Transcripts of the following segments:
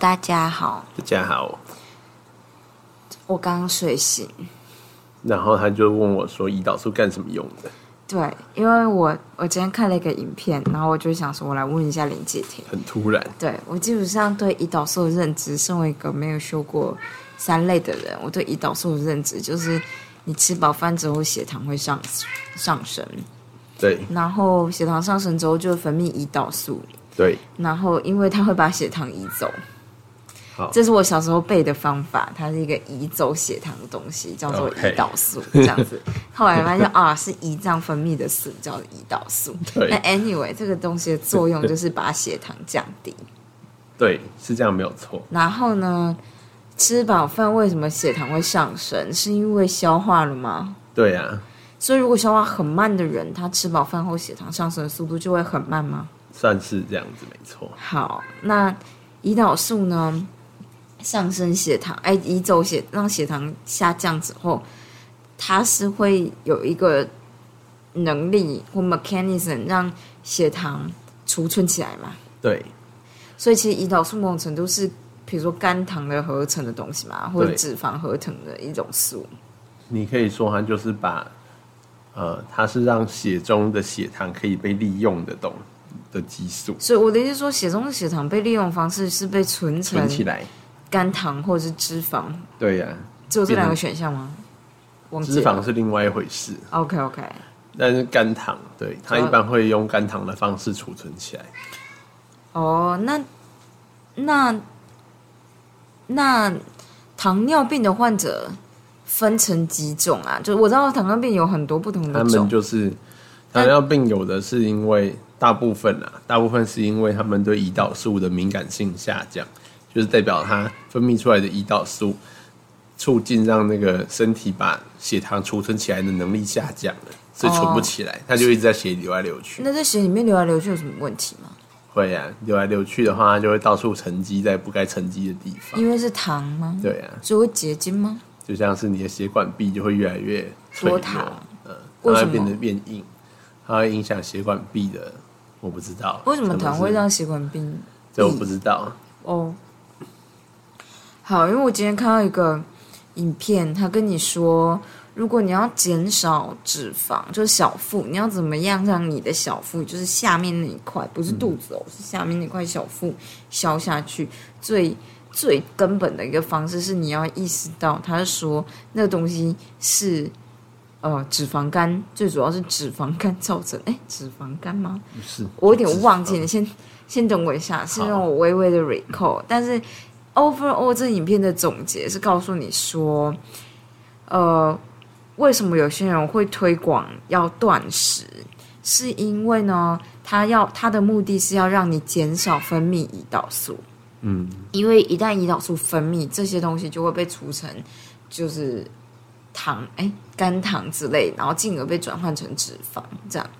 大家好，大家好。我刚睡醒，然后他就问我说：“胰岛素干什么用的？对，因为我我今天看了一个影片，然后我就想说，我来问一下林姐婷。？”很突然，对我基本上对胰岛素的认知，身为一个没有修过三类的人，我对胰岛素的认知就是，你吃饱饭之后血糖会上上升，对。然后血糖上升之后就会分泌胰岛素，对，然后因为它会把血糖移走好。这是我小时候背的方法，它是一个移走血糖的东西，叫做胰岛素这样子。后来发现啊，是胰脏分泌的素，叫胰岛素。对那 anyway，这个东西的作用就是把血糖降低。对，是这样没有错。然后呢，吃饱饭为什么血糖会上升？是因为消化了吗？对啊，所以如果消化很慢的人，他吃饱饭后血糖上升的速度就会很慢吗？算是这样子没错。好，那胰岛素呢，上升血糖，哎，移走血让血糖下降之后，它是会有一个能力或 mechanism 让血糖储存起来嘛？对所以其实胰岛素某种程度是，比如说肝糖的合成的东西嘛，或者脂肪合成的一种素。你可以说它就是把，呃，它是让血中的血糖可以被利用的东的激素所以我的意思说，血中的血糖被利用方式是被存成存起来。肝糖或者是脂肪，对呀、只有这两个选项吗？脂肪是另外一回事，OK OK。但是肝糖，对它一般会用肝糖的方式储存起来。哦，那那那糖尿病的患者分成几种啊？就我知道糖尿病有很多不同他们就是糖尿病，有的是因为大部分啊，大部分是因为他们对胰岛素的敏感性下降，就是代表它分泌出来的胰岛素促进让那个身体把血糖储存起来的能力下降了，所以存不起来，它就一直在血里流来流去。那在血里面流来流去有什么问题吗？会啊，流来流去的话，它就会到处沉积在不该沉积的地方。因为是糖吗？对啊，所以会结晶吗？就像是你的血管壁就会越来越脆弱多糖，嗯，它会变得变硬，它会影响血管壁的。我不知道为什么糖会让血管病？这我不知道。哦，好，因为我今天看到一个影片，他跟你说，如果你要减少脂肪，就是小腹，你要怎么样让你的小腹，就是下面那一块，不是肚子哦，是下面那块小腹消下去，最最根本的一个方式是你要意识到，他是说那个东西是。呃，脂肪肝最主要是脂肪肝造成，哎，脂肪肝吗？不是，我有点忘记了，先先等我一下，是让我微微的 recall。但是 overall 这影片的总结是告诉你说，呃，为什么有些人会推广要断食，是因为呢，他要他的目的是要让你减少分泌胰岛素，嗯，因为一旦胰岛素分泌，这些东西就会被储成就是糖，哎，肝糖之类，然后进而被转换成脂肪，这样。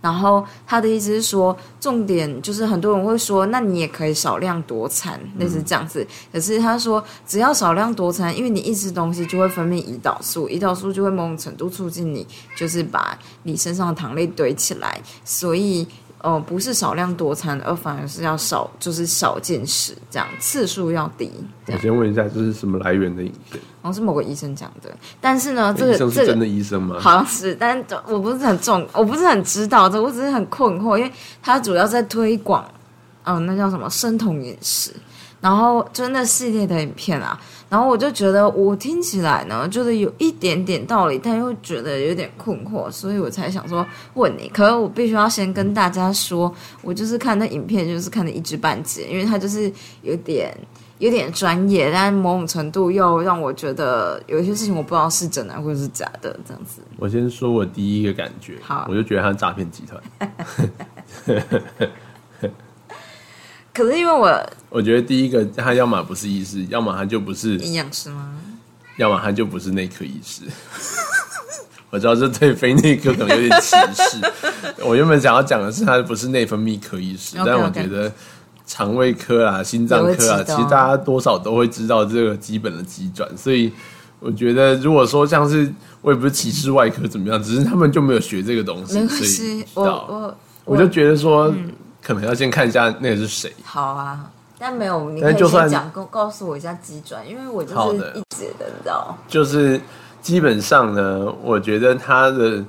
然后他的意思是说，重点就是很多人会说，那你也可以少量多餐，类似这样子。可是他说，只要少量多餐，因为你一吃东西就会分泌胰岛素，胰岛素就会某种程度促进你，就是把你身上的糖类堆起来。所以，呃，不是少量多餐，而反而是要少，就是少进食，这样次数要低。我先问一下，这是什么来源的影片？好像是某个医生讲的。但是呢，这个是真的医生吗？好像是，但我不是很重，我不是很知道这，我只是很困惑，因为他主要在推广，嗯、那叫什么生酮饮食，然后就是那系列的影片啊，然后我就觉得我听起来呢，觉得有一点点道理，但又觉得有点困惑，所以我才想说问你。可是我必须要先跟大家说，我就是看那影片，就是看的一知半解，因为它就是有点。有点专业，但某种程度又让我觉得有一些事情我不知道是真的或者是假的，这样子。我先说我第一个感觉，好我就觉得他是诈骗集团。可是因为我我觉得第一个，他要么不是医师，要么他就不是，营养师吗？要么他就不是内科医师。我知道这对非内科可能有点歧视。我原本想要讲的是，他不是内分泌科医师但我觉得肠胃科啊、心脏科啊，其实大家多少都会知道这个基本的急转，所以我觉得如果说像是我也不是歧视外科怎么样，只是他们就没有学这个东西，没关所以我我我就觉得说，可能要先看一下那个是谁。好啊，但没有，你可以但就算先讲，告告诉我一下机转，因为我就是一直的，你知道。就是基本上呢，我觉得他的，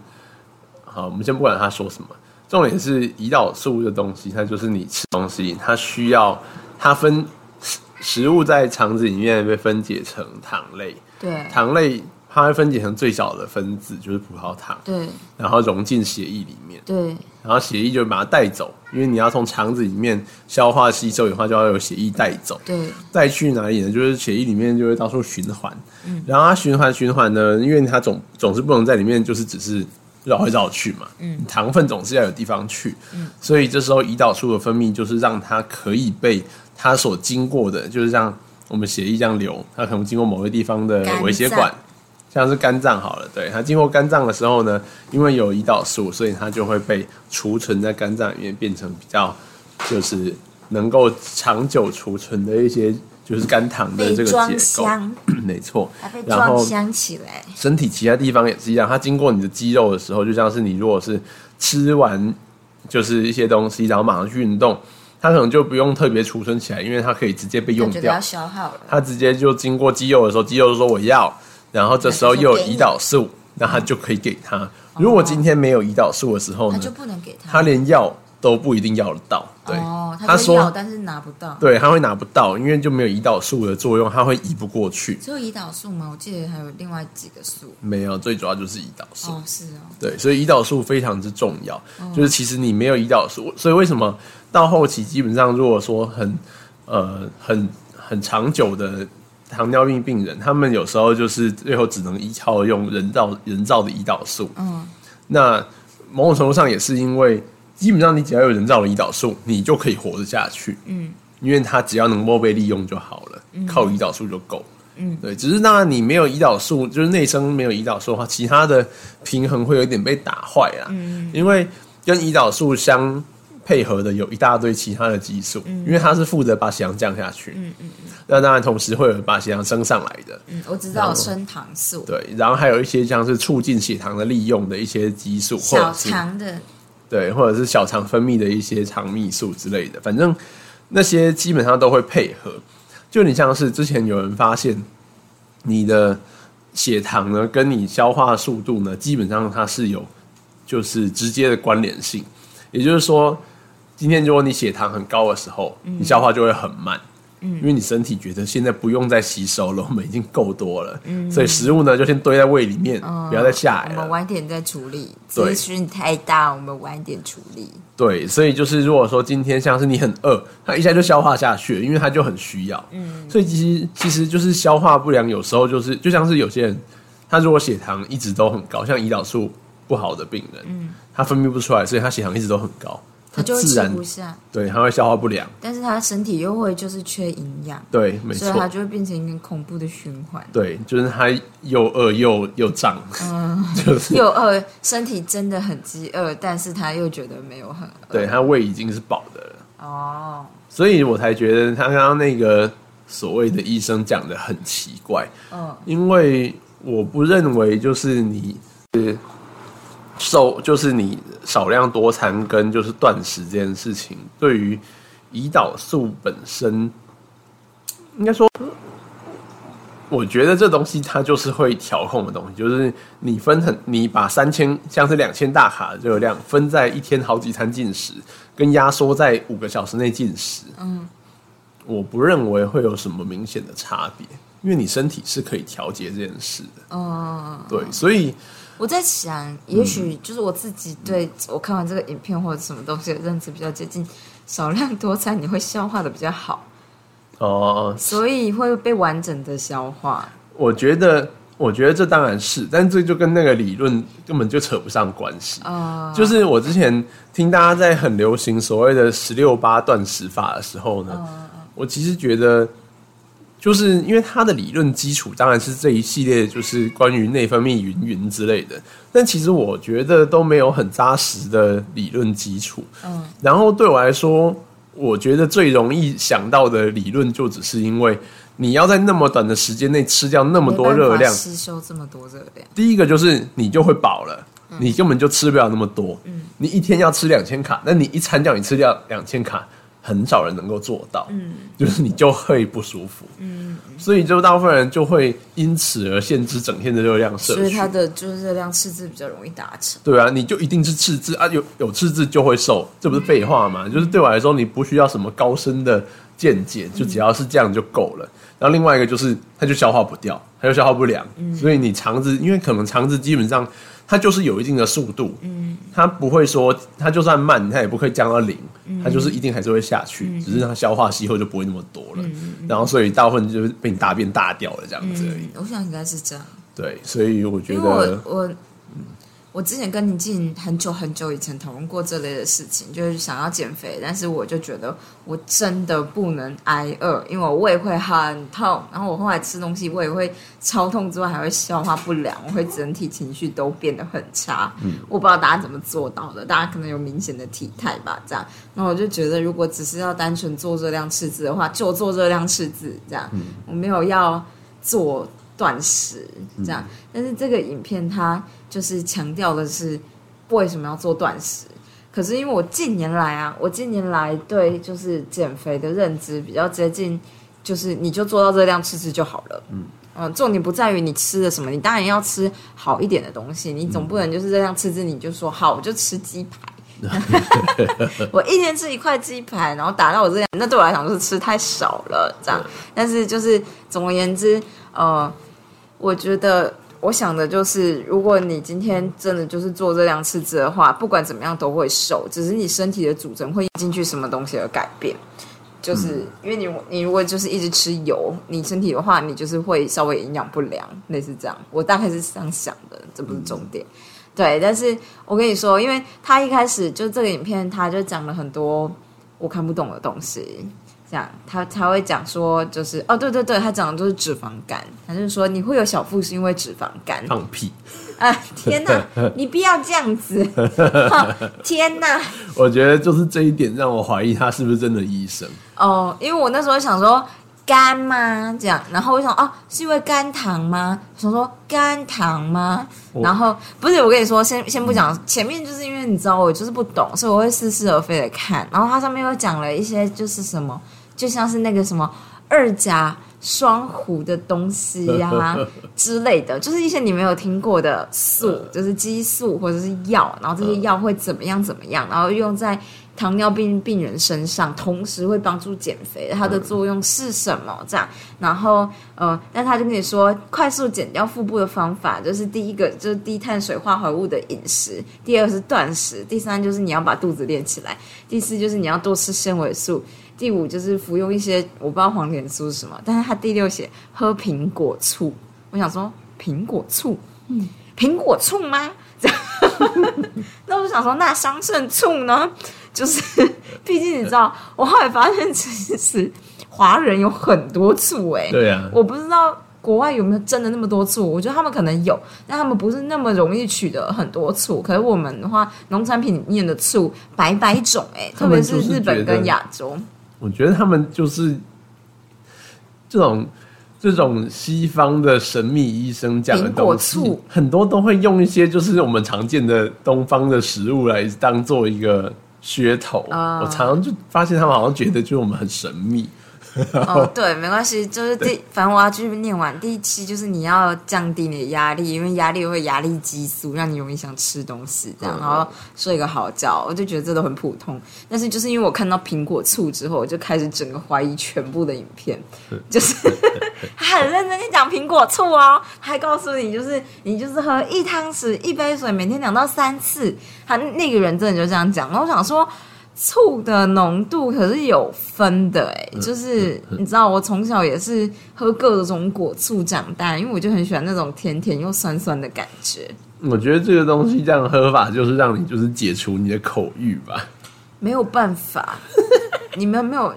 好，我们先不管他说什么，重点是胰岛素的东西，它就是你吃东西，它需要它分食食物在肠子里面被分解成糖类，对糖类它会分解成最小的分子，就是葡萄糖，对然后融进血液里面，对然后血液就会把它带走，因为你要从肠子里面消化吸收的话，就要有血液带走。对带去哪里呢？就是血液里面就会到处循环，嗯然后它循环循环呢，因为它总总是不能在里面就是只是绕来绕去嘛，嗯，糖分总是要有地方去，嗯，所以这时候胰岛素的分泌就是让它可以被它所经过的，就是让我们血液这样流，它可能经过某个地方的肝微血管脏。像是肝脏好了，对它经过肝脏的时候呢，因为有胰岛素，所以它就会被储存在肝脏里面，变成比较就是能够长久储存的一些就是肝糖的这个结构。箱，没错还被，然装后箱起来。身体其他地方也是一样，它经过你的肌肉的时候，就像是你如果是吃完就是一些东西，然后马上去运动，它可能就不用特别储存起来，因为它可以直接被用掉。消耗了，它直接就经过肌肉的时候，肌肉就说我要，然后这时候又有胰岛素，那他就可以给他。如果今天没有胰岛素的时候呢，他就不能给他。他连药都不一定要得到。对，哦，他说但是拿不到。对，他会拿不到，因为就没有胰岛素的作用，他会移不过去。只有胰岛素吗？我记得还有另外几个素。没有，最主要就是胰岛素。哦，是哦，对，所以胰岛素非常之重要。嗯就是其实你没有胰岛素，所以为什么到后期基本上如果说很呃很很长久的糖尿病病人，他们有时候就是最后只能依靠用人造人造的胰岛素。嗯，那某种程度上也是因为，基本上你只要有人造的胰岛素，你就可以活得下去。嗯，因为它只要能够被利用就好了，靠胰岛素就够。嗯，对，只是当然你没有胰岛素，就是内生没有胰岛素的话，其他的平衡会有点被打坏啦。嗯，因为跟胰岛素相配合的有一大堆其他的激素，因为它是负责把血糖降下去。嗯嗯那当然同时会有把血糖升上来的。嗯，我知道升糖素，对，然后还有一些像是促进血糖的利用的一些激素，小肠的对，或者是小肠分泌的一些肠泌素之类的，反正那些基本上都会配合。就你像是之前有人发现，你的血糖呢跟你消化速度呢，基本上它是有就是直接的关联性。也就是说，今天如果你血糖很高的时候，你消化就会很慢。嗯，因为你身体觉得现在不用再吸收了，我们已经够多了，所以食物呢就先堆在胃里面，不要再下来了。我们。晚点再处理，对。资讯太大，我们晚点处理。对，所以就是如果说今天像是你很饿，它一下就消化下去，因为它就很需要。嗯，所以其实其实就是消化不良，有时候就是就像是有些人，他如果血糖一直都很高，像胰岛素不好的病人，嗯，他分泌不出来，所以他血糖一直都很高，他就会吃自然不下，对它会消化不良。但是它身体又会就是缺营养，对，没所以它错，就会变成一个恐怖的循环。对，就是它又饿又又胀，嗯 就是又饿，身体真的很饥饿，但是他又觉得没有很饿。对他胃已经是饱的了。哦，所以我才觉得他刚刚那个所谓的医生讲的很奇怪，嗯，因为我不认为就是你是瘦，就是你少量多餐跟就是断食这件事情，对于胰岛素本身，应该说，我觉得这东西它就是会调控的东西，就是你分很，你把三千像是两千大卡的热量分在一天好几餐进食，跟压缩在五个小时内进食，嗯，我不认为会有什么明显的差别，因为你身体是可以调节这件事的。嗯，对，所以我在想，也许就是我自己对我看完这个影片或者什么东西的认知比较接近，少量多餐你会消化的比较好，哦、所以会被完整的消化。我觉得，我觉得这当然是，但这就跟那个理论根本就扯不上关系。哦，就是我之前听大家在很流行所谓的十六八断食法的时候呢，我其实觉得，就是因为它的理论基础当然是这一系列就是关于内分泌云云之类的，但其实我觉得都没有很扎实的理论基础。嗯，然后对我来说，我觉得最容易想到的理论就只是因为你要在那么短的时间内吃掉那么多热量，吸收这么多热量，第一个就是你就会饱了，嗯。你根本就吃不了那么多。嗯。你一天要吃两千卡，那你一餐叫你吃掉两千卡，很少人能够做到，嗯，就是你就会不舒服，嗯，所以就大部分人就会因此而限制整天的热量摄取，所以它的就是热量赤字比较容易达成。对啊，你就一定是赤字啊，有有赤字就会瘦，这不是废话吗？就是对我来说，你不需要什么高深的见解，就只要是这样就够了。然后另外一个就是，它就消化不掉，它就消化不良，所以你肠子，因为可能肠子基本上它就是有一定的速度，嗯，它不会说它就算慢，它也不会降到零，它就是一定还是会下去，只是它消化吸后就不会那么多了，然后所以大部分就是被你大便大掉了这样子而已。我想应该是这样。对，所以我觉得，我我之前跟你进很久很久以前讨论过这类的事情，就是想要减肥，但是我就觉得我真的不能挨饿，因为我胃会很痛，然后我后来吃东西胃会超痛之外，还会消化不良，我会整体情绪都变得很差。嗯我不知道大家怎么做到的，大家可能有明显的体态吧，这样。那我就觉得，如果只是要单纯做热量赤字的话，就做热量赤字，这样。我没有要做断食这样，但是这个影片它就是强调的是为什么要做断食。可是因为我近年来啊，我近年来对就是减肥的认知比较接近，就是你就做到热量吃吃就好了。嗯嗯，重点不在于你吃了什么，你当然要吃好一点的东西，你总不能就是热量吃吃你就说好我就吃鸡排。我一天吃一块鸡排，然后达到我这样，那对我来讲就是吃太少了，这样。但是就是总而言之，呃，我觉得我想的就是，如果你今天真的就是做这两次字的话，不管怎么样都会瘦，只是你身体的组成会进去什么东西而改变。就是因为你你如果就是一直吃油，你身体的话，你就是会稍微营养不良，类似这样。我大概是这样想的，这不是重点。对，但是我跟你说，因为他一开始就这个影片，他就讲了很多我看不懂的东西。这样，他才会讲说，就是哦，对对对，他讲的就是脂肪肝，他就是说你会有小腹是因为脂肪肝。放屁！啊，天哪，你不要这样子！哈 天哪！我觉得就是这一点让我怀疑他是不是真的医生。哦，因为我那时候想说肝吗？这样，然后我想哦，是因为肝糖吗？想说肝糖吗？然后不是，我跟你说，先先不讲前面，就是因为你知道我就是不懂，所以我会似是而非的看。然后它上面又讲了一些就是什么，就像是那个什么二甲双胍的东西呀、之类的，就是一些你没有听过的素，就是激素或者是药，然后这些药会怎么样怎么样，然后用在糖尿病病人身上，同时会帮助减肥，它的作用是什么？这样，然后呃，但他就跟你说，快速减掉腹部的方法，就是第一个就是低碳水化合物的饮食，第二个是断食，第三就是你要把肚子练起来，第四就是你要多吃纤维素。第五就是服用一些我不知道黄连素是什么，但是他第六写喝苹果醋，我想说苹果醋，嗯，苹果醋吗？那我想说那桑葚醋呢？就是 毕竟你知道，我后来发现其实华人有很多醋哎、对啊，我不知道国外有没有真的那么多醋，我觉得他们可能有，但他们不是那么容易取得很多醋。可是我们的话，农产品里面的醋百百种哎、特别是日本跟亚洲。我觉得他们就是这种这种西方的神秘医生讲的东西，很多都会用一些就是我们常见的东方的食物来当做一个噱头。啊我常常就发现他们好像觉得就是我们很神秘。哦，对，没关系，就是第，反正我要继续念完第一期，就是你要降低你的压力，因为压力会有压力激素，让你容易想吃东西，这样，嗯然后睡个好觉，我就觉得这都很普通。但是就是因为我看到苹果醋之后，我就开始整个怀疑全部的影片，就是 他很认真地讲苹果醋哦，还告诉你就是你就是喝一汤匙一杯水，每天两到三次，他那个人真的就这样讲，然后我想说。醋的浓度可是有分的哎、就是你知道，我从小也是喝各种果醋长大，因为我就很喜欢那种甜甜又酸酸的感觉。我觉得这个东西这样喝法，就是让你就是解除你的口欲吧。没有办法，你们没有，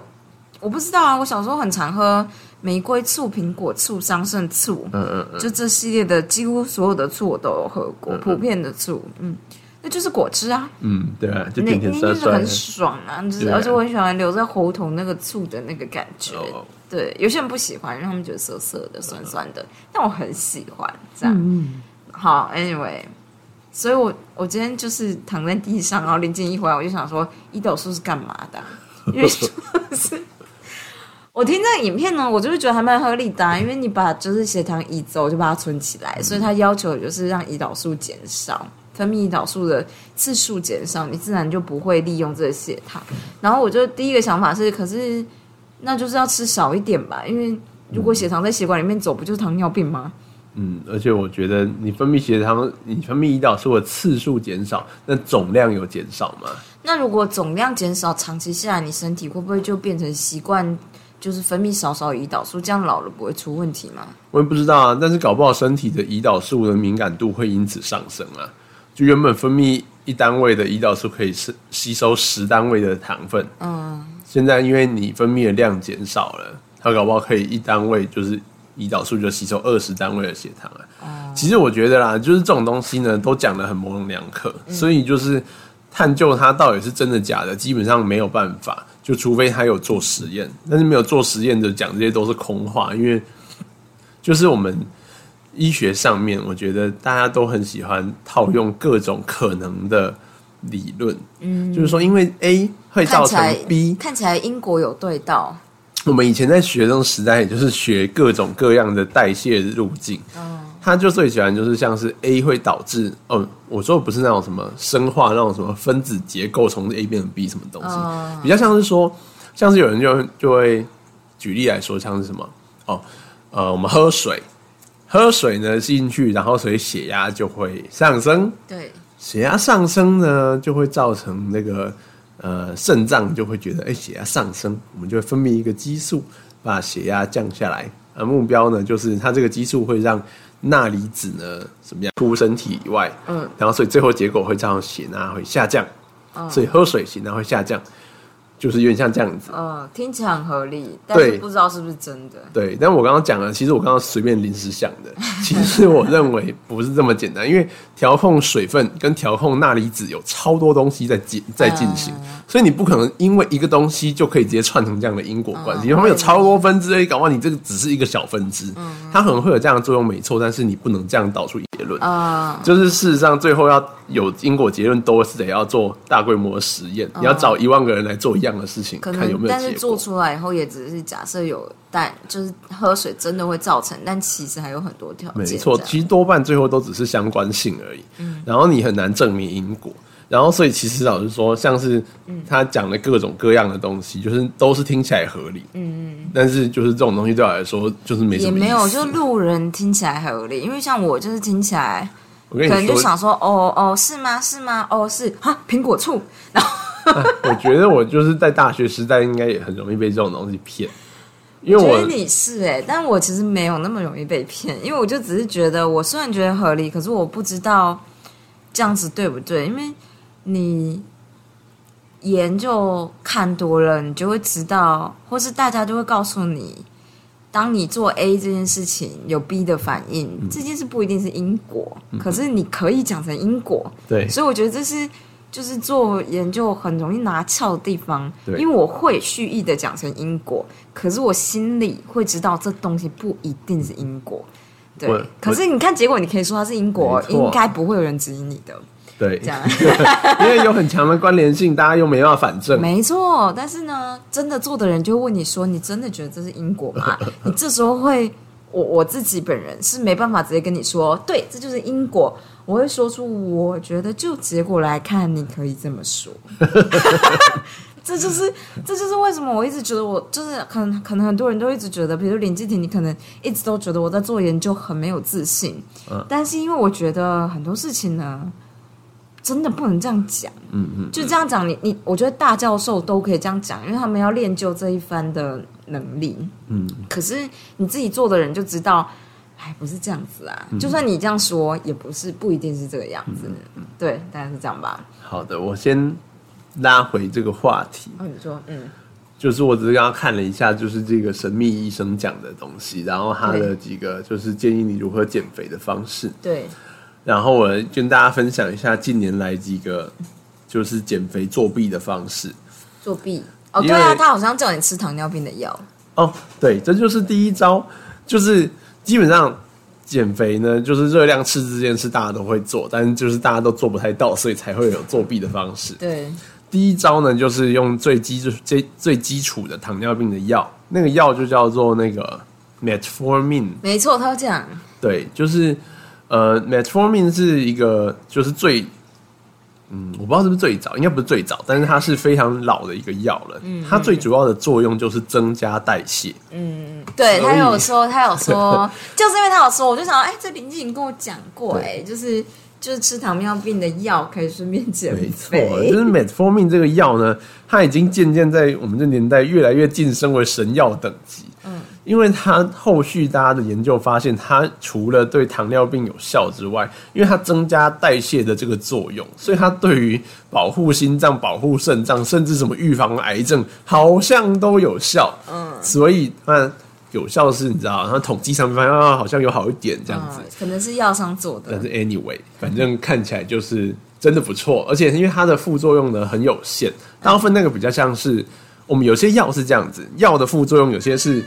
我不知道啊。我小时候很常喝玫瑰醋、苹果醋、桑葚醋，嗯嗯嗯，就这系列的几乎所有的醋我都有喝过，普遍的醋，嗯，那就是果汁啊。嗯，对啊，就那甜甜那就是酸酸的。很爽啊，就是而且我很喜欢留在喉头那个醋的那个感觉。哦对，有些人不喜欢，让他们觉得涩涩的、酸酸的，但我很喜欢这样。好，anyway，所以我我今天就是躺在地上，然后林静一回来，我就想说，胰岛素是干嘛的啊、因为就是 我听这个影片呢，我就是觉得还蛮合理的、啊，因为你把就是血糖移走，就把它存起来，所以它要求就是让胰岛素减少，分泌胰岛素的次数减少，你自然就不会利用这个血糖。然后我就第一个想法是，可是那就是要吃少一点吧，因为如果血糖在血管里面走，不就是糖尿病吗？嗯，而且我觉得你分泌血糖，你分泌胰岛素的次数减少，那总量有减少吗？那如果总量减少，长期下来，你身体会不会就变成习惯，就是分泌少少胰岛素，这样老了不会出问题吗？我也不知道啊，但是搞不好身体的胰岛素的敏感度会因此上升啊。就原本分泌一单位的胰岛素可以是吸收十单位的糖分，嗯，现在因为你分泌的量减少了，它搞不好可以一单位就是胰岛素就吸收二十单位的血糖啊。其实我觉得啦，就是这种东西呢，都讲的很模棱两可，所以就是探究它到底是真的假的，基本上没有办法，就除非他有做实验，但是没有做实验的讲这些都是空话，因为就是我们医学上面，我觉得大家都很喜欢套用各种可能的理论，嗯，就是说因为 A 会造成看起来 B，看起来因果有对到，我们以前在学生时代，也就是学各种各样的代谢路径。他就最喜欢就是像是 A 会导致，哦，我说的不是那种什么生化那种什么分子结构从 A 变成 B 什么东西，嗯。比较像是说，像是有人就就会举例来说，像是什么哦，呃，我们喝水，喝水呢吸进去，然后所以血压就会上升，对，血压上升呢，就会造成那个呃肾脏就会觉得，哎、血压上升，我们就会分泌一个激素，把血压降下来。啊目标呢，就是它这个激素会让钠离子呢怎么样出身体以外，嗯，然后所以最后结果会造成血钠会下降，嗯。所以喝水血钠会下降，就是有点像这样子。嗯，听起来很合理，但是对不知道是不是真的。对，但我刚刚讲了，其实我刚刚随便临时想的，其实我认为不是这么简单，因为调控水分跟调控钠离子有超多东西在进在进行，所以你不可能因为一个东西就可以直接串成这样的因果关系，因为有超多分支，搞不好你这个只是一个小分支，它可能会有这样的作用，没错，但是你不能这样导出结论。啊、就是事实上，最后要有因果结论，都是得要做大规模的实验，你要找一万个人来做一样的事情，可看有没有但是。做出来以后也只是假设有，但就是喝水真的会造成，但其实还有很多条件。没错，其实多半最后都只是相关性而已。嗯然后你很难证明因果。然后，所以其实老实说，像是他讲的各种各样的东西，就是都是听起来合理。嗯嗯。但是就是这种东西对我来说，就是没什么。也没有，就路人听起来合理，因为像我就是听起来，我跟可能，就想说，哦哦，是吗？是吗？哦是啊，苹果醋，然后我觉得我就是在大学时代应该也很容易被这种东西骗，因为我觉得你是哎、但我其实没有那么容易被骗，因为我就只是觉得，我虽然觉得合理，可是我不知道这样子对不对，因为你研究看多了，你就会知道，或是大家就会告诉你，当你做 A 这件事情有 B 的反应，嗯。这件事不一定是因果，可是你可以讲成因果，对。所以我觉得这是就是做研究很容易拿翘的地方，对。因为我会蓄意的讲成因果，可是我心里会知道这东西不一定是因果。对，可是你看结果，你可以说它是因果，应该不会有人质疑你的，对这，样 因为有很强的关联性，大家又没办法反证。没错。但是呢，真的做的人就会问你说：“你真的觉得这是因果吗？” 你这时候会，我我自己本人是没办法直接跟你说，对，这就是因果。我会说出，我觉得就结果来看，你可以这么说。这就是这就是为什么我一直觉得我就是可能可能很多人都一直觉得，比如林继廷，你可能一直都觉得我在做研究很没有自信，嗯但是因为我觉得很多事情呢，真的不能这样讲。嗯嗯，就这样讲，你你，我觉得大教授都可以这样讲，因为他们要练就这一番的能力。嗯，可是你自己做的人就知道，哎，不是这样子啊。就算你这样说，也不是不一定是这个样子。对，大概是这样吧。好的，我先拉回这个话题。哦，你说，嗯，就是我只是刚刚看了一下，就是这个神秘医生讲的东西，然后他的几个就是建议你如何减肥的方式，对，然后我跟大家分享一下近年来几个就是减肥作弊的方式。作弊。哦，对啊，他好像叫你吃糖尿病的药。哦，对，这就是第一招，就是基本上减肥呢，就是热量赤字这件事大家都会做，但是就是大家都做不太到，所以才会有作弊的方式。对，第一招呢，就是用最基最最基础的糖尿病的药，那个药就叫做那个 metformin。没错，他这样。对，就是呃，metformin 是一个就是最。嗯，我不知道是不是最早，应该不是最早，但是它是非常老的一个药了。嗯，它最主要的作用就是增加代谢。嗯，对他有说，他有说，就是因为他有说，我就想，哎，这林静跟我讲过，哎，就是就是吃糖尿病的药可以顺便减肥。没错，就是 metformin 这个药呢，它已经渐渐在我们这年代越来越晋升为神药等级。嗯。因为它后续大家的研究发现，它除了对糖尿病有效之外，因为它增加代谢的这个作用，所以它对于保护心脏、保护肾脏，甚至什么预防癌症，好像都有效。嗯，所以它有效是，你知道，它统计上面发现啊，好像有好一点这样子。可能是药商做的。但是 anyway，反正看起来就是真的不错，而且因为它的副作用呢很有限，大部分那个比较像是我们有些药是这样子，药的副作用有些是。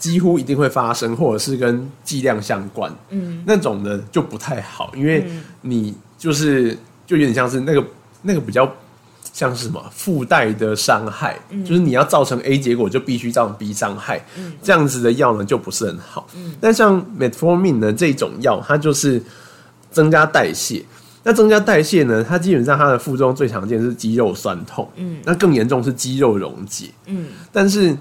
几乎一定会发生，或者是跟剂量相关，嗯，那种的就不太好，因为你就是就有点像是那个那个比较像是什么附带的伤害，嗯。就是你要造成 A 结果就必须造成 B 伤害，嗯，这样子的药呢就不是很好，嗯，但像 Metformin 呢这种药，它就是增加代谢，那增加代谢呢，它基本上它的副作用最常见是肌肉酸痛，嗯，那更严重是肌肉溶解，嗯，但是。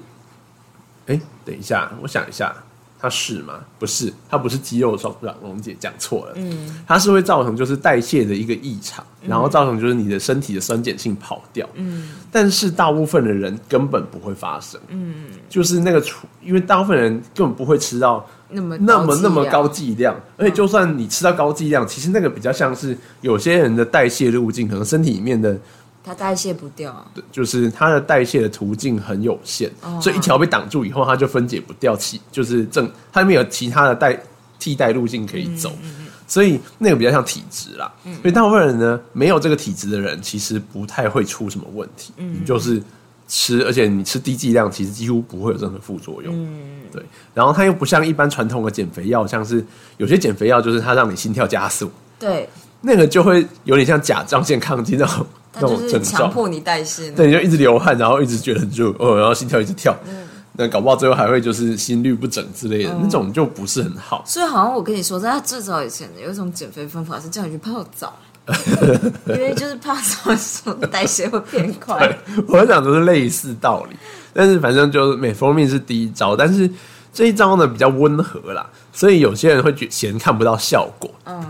哎，等一下，我想一下，它是吗？不是，它不是肌肉双软溶解，讲错了。嗯，它是会造成就是代谢的一个异常，然后造成就是你的身体的酸碱性跑掉。嗯，但是大部分的人根本不会发生。嗯，就是那个处，因为大部分人根本不会吃到那么那么那么高剂量，而且就算你吃到高剂量，其实那个比较像是有些人的代谢路径，可能身体里面的。它代谢不掉，就是它的代谢的途径很有限，所以一条被挡住以后，它就分解不掉。其就是正，它没有其他的代替代路径可以走，所以那个比较像体质啦。所以大部分人呢，没有这个体质的人，其实不太会出什么问题。你就是吃，而且你吃低剂量，其实几乎不会有任何副作用。嗯，对。然后它又不像一般传统的减肥药，像是有些减肥药就是它让你心跳加速，对，那个就会有点像甲状腺亢进那种。那就是强迫你代谢，对，你就一直流汗，然后一直觉得很热，哦，然后心跳一直跳，嗯那搞不好最后还会就是心律不整之类的，那种就不是很好。所以好像我跟你说，在最早以前有一种减肥方法是叫你去泡澡，因为就是泡澡的时候代谢会变快。我想都是类似道理，但是反正就是美蜂蜜是第一招，但是这一招呢比较温和啦，所以有些人会觉嫌看不到效果。嗯，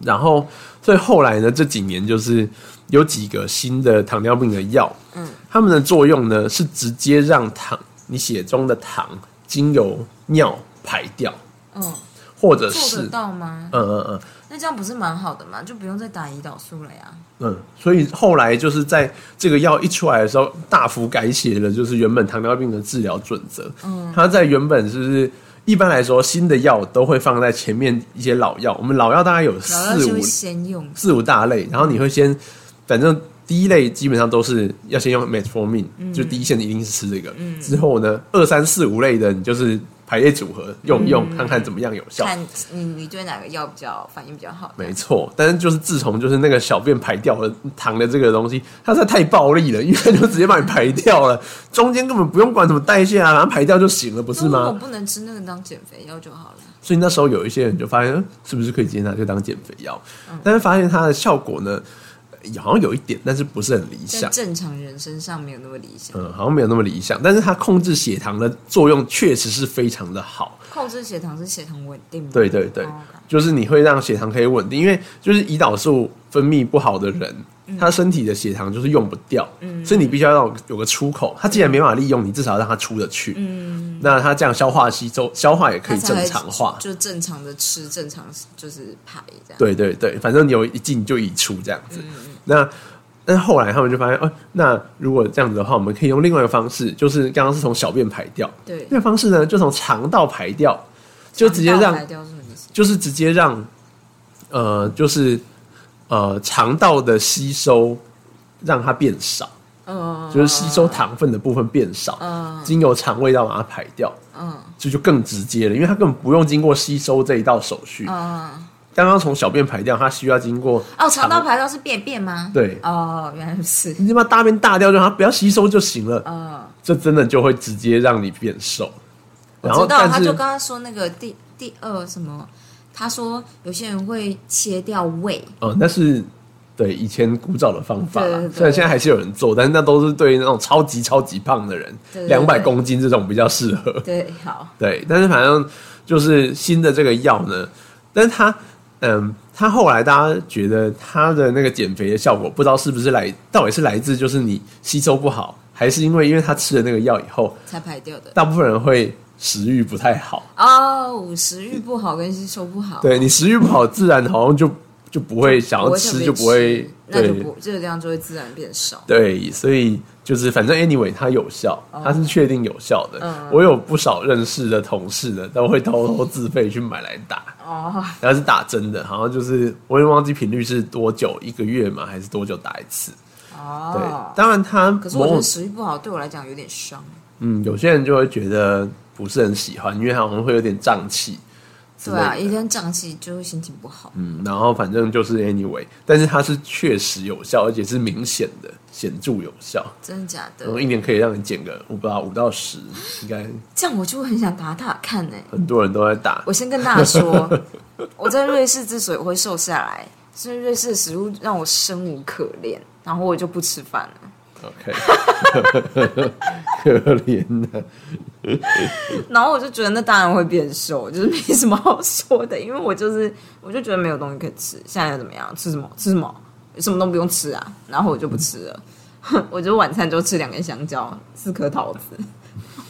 然后所以后来呢这几年就是。有几个新的糖尿病的药，嗯，它们的作用呢是直接让糖你血中的糖经由尿排掉，嗯，或者是做得到吗？嗯嗯嗯，那这样不是蛮好的吗？就不用再打胰岛素了呀。嗯，所以后来就是在这个药一出来的时候，大幅改写了就是原本糖尿病的治疗准则。嗯，它在原本是不是一般来说新的药都会放在前面一些老药？我们老药大概有四五先用四五大类，然后你会先。反正第一类基本上都是要先用 metformin，就第一线一定是吃这个。之后呢，二三四五类的你就是排列组合用用，看看怎么样有效。看你你对哪个药比较反应比较好？没错，但是就是自从就是那个小便排掉了糖的这个东西，它实在太暴力了，因为就直接把你排掉了，中间根本不用管什么代谢啊，然后排掉就行了，不是吗？我不能吃那个当减肥药就好了。所以那时候有一些人就发现，是不是可以接拿就当减肥药？但是发现它的效果呢？好像有一点，但是不是很理想。正常人身上没有那么理想。嗯，好像没有那么理想，但是它控制血糖的作用确实是非常的好。控制血糖是血糖稳定。对对对，就是你会让血糖可以稳定，因为就是胰岛素分泌不好的人，他身体的血糖就是用不掉，所以你必须要让有个出口。他既然没办法利用，你至少让他出得去。嗯，那他这样消化吸收，消化也可以正常化，就正常的吃，正常就是排这样。对对对，反正你有一进就一出这样子。那，但是后来他们就发现，哦，那如果这样子的话，我们可以用另外一个方式，就是刚刚是从小便排掉，对，那个方式呢，就从肠道排掉，就直接让，就是直接让，呃，就是呃，肠道的吸收让它变少，嗯，就是吸收糖分的部分变少，嗯，经由肠胃道把它排掉，嗯，这就更直接了，因为它根本不用经过吸收这一道手续，嗯。刚刚从小便排掉，它需要经过哦，肠道排掉是便便吗？对哦，原来如此。你他妈大便大掉，让它不要吸收就行了。嗯，这真的就会直接让你变瘦。然后，但是他就刚刚说那个第第二什么，他说有些人会切掉胃，哦，那是对以前古早的方法啦。对对对。虽然现在还是有人做，但是那都是对于那种超级超级胖的人对，对两百公斤这种比较适合。对，好，对，但是反正就是新的这个药呢，但是它，嗯，它后来大家觉得它的那个减肥的效果，不知道是不是来，到底是来自就是你吸收不好，还是因为因为他吃了那个药以后，才排掉的。大部分人会食欲不太好。哦，食欲不好跟吸收不好，对你食欲不好，自然好像就就不会想要吃，就不会那就对不这个量就会自然变少。对，所以就是反正 anyway 它有效，它是确定有效的。嗯我有不少认识的同事呢都会偷偷自费去买来打。哦，然后是打针的，好像就是我也忘记频率是多久，一个月嘛，还是多久打一次？哦对，哦，当然他可是我觉得食欲不好对我来讲有点伤。嗯，有些人就会觉得不是很喜欢，因为好像会有点胀气。对啊，一天胀气就会心情不好。嗯，然后反正就是 anyway，但是它是确实有效，而且是明显的显著有效。真的假的然？后一年可以让你减个我不知道五到十，应该这样我就会很想打打看呢、很多人都在打。我先跟大家说，我在瑞士之所以会瘦下来，是瑞士的食物让我生无可恋，然后我就不吃饭了。OK，可怜的。然后我就觉得那当然会变瘦，就是没什么好说的，因为我就是我就觉得没有东西可以吃，现在又怎么样？吃什么？吃什么？什么都不用吃啊，然后我就不吃了，我就晚餐就吃两根香蕉，四颗桃子，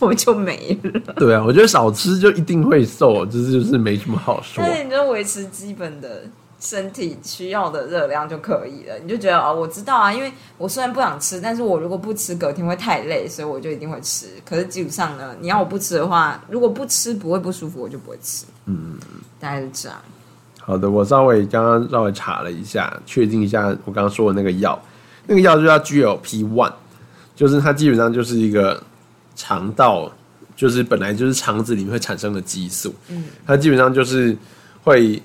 我就没了。对啊，我觉得少吃就一定会瘦，这就是没什么好说。那你就维持基本的身体需要的热量就可以了。你就觉得哦，我知道啊，因为我虽然不想吃，但是我如果不吃，隔天会太累，所以我就一定会吃。可是基本上呢，你要我不吃的话，如果不吃不会不舒服，我就不会吃。嗯，大概是这样。好的，我稍微刚刚稍微查了一下，确定一下我刚刚说的那个药，那个药就叫 GLP one，就是它基本上就是一个肠道，就是本来就是肠子里面会产生的激素，嗯，它基本上就是会，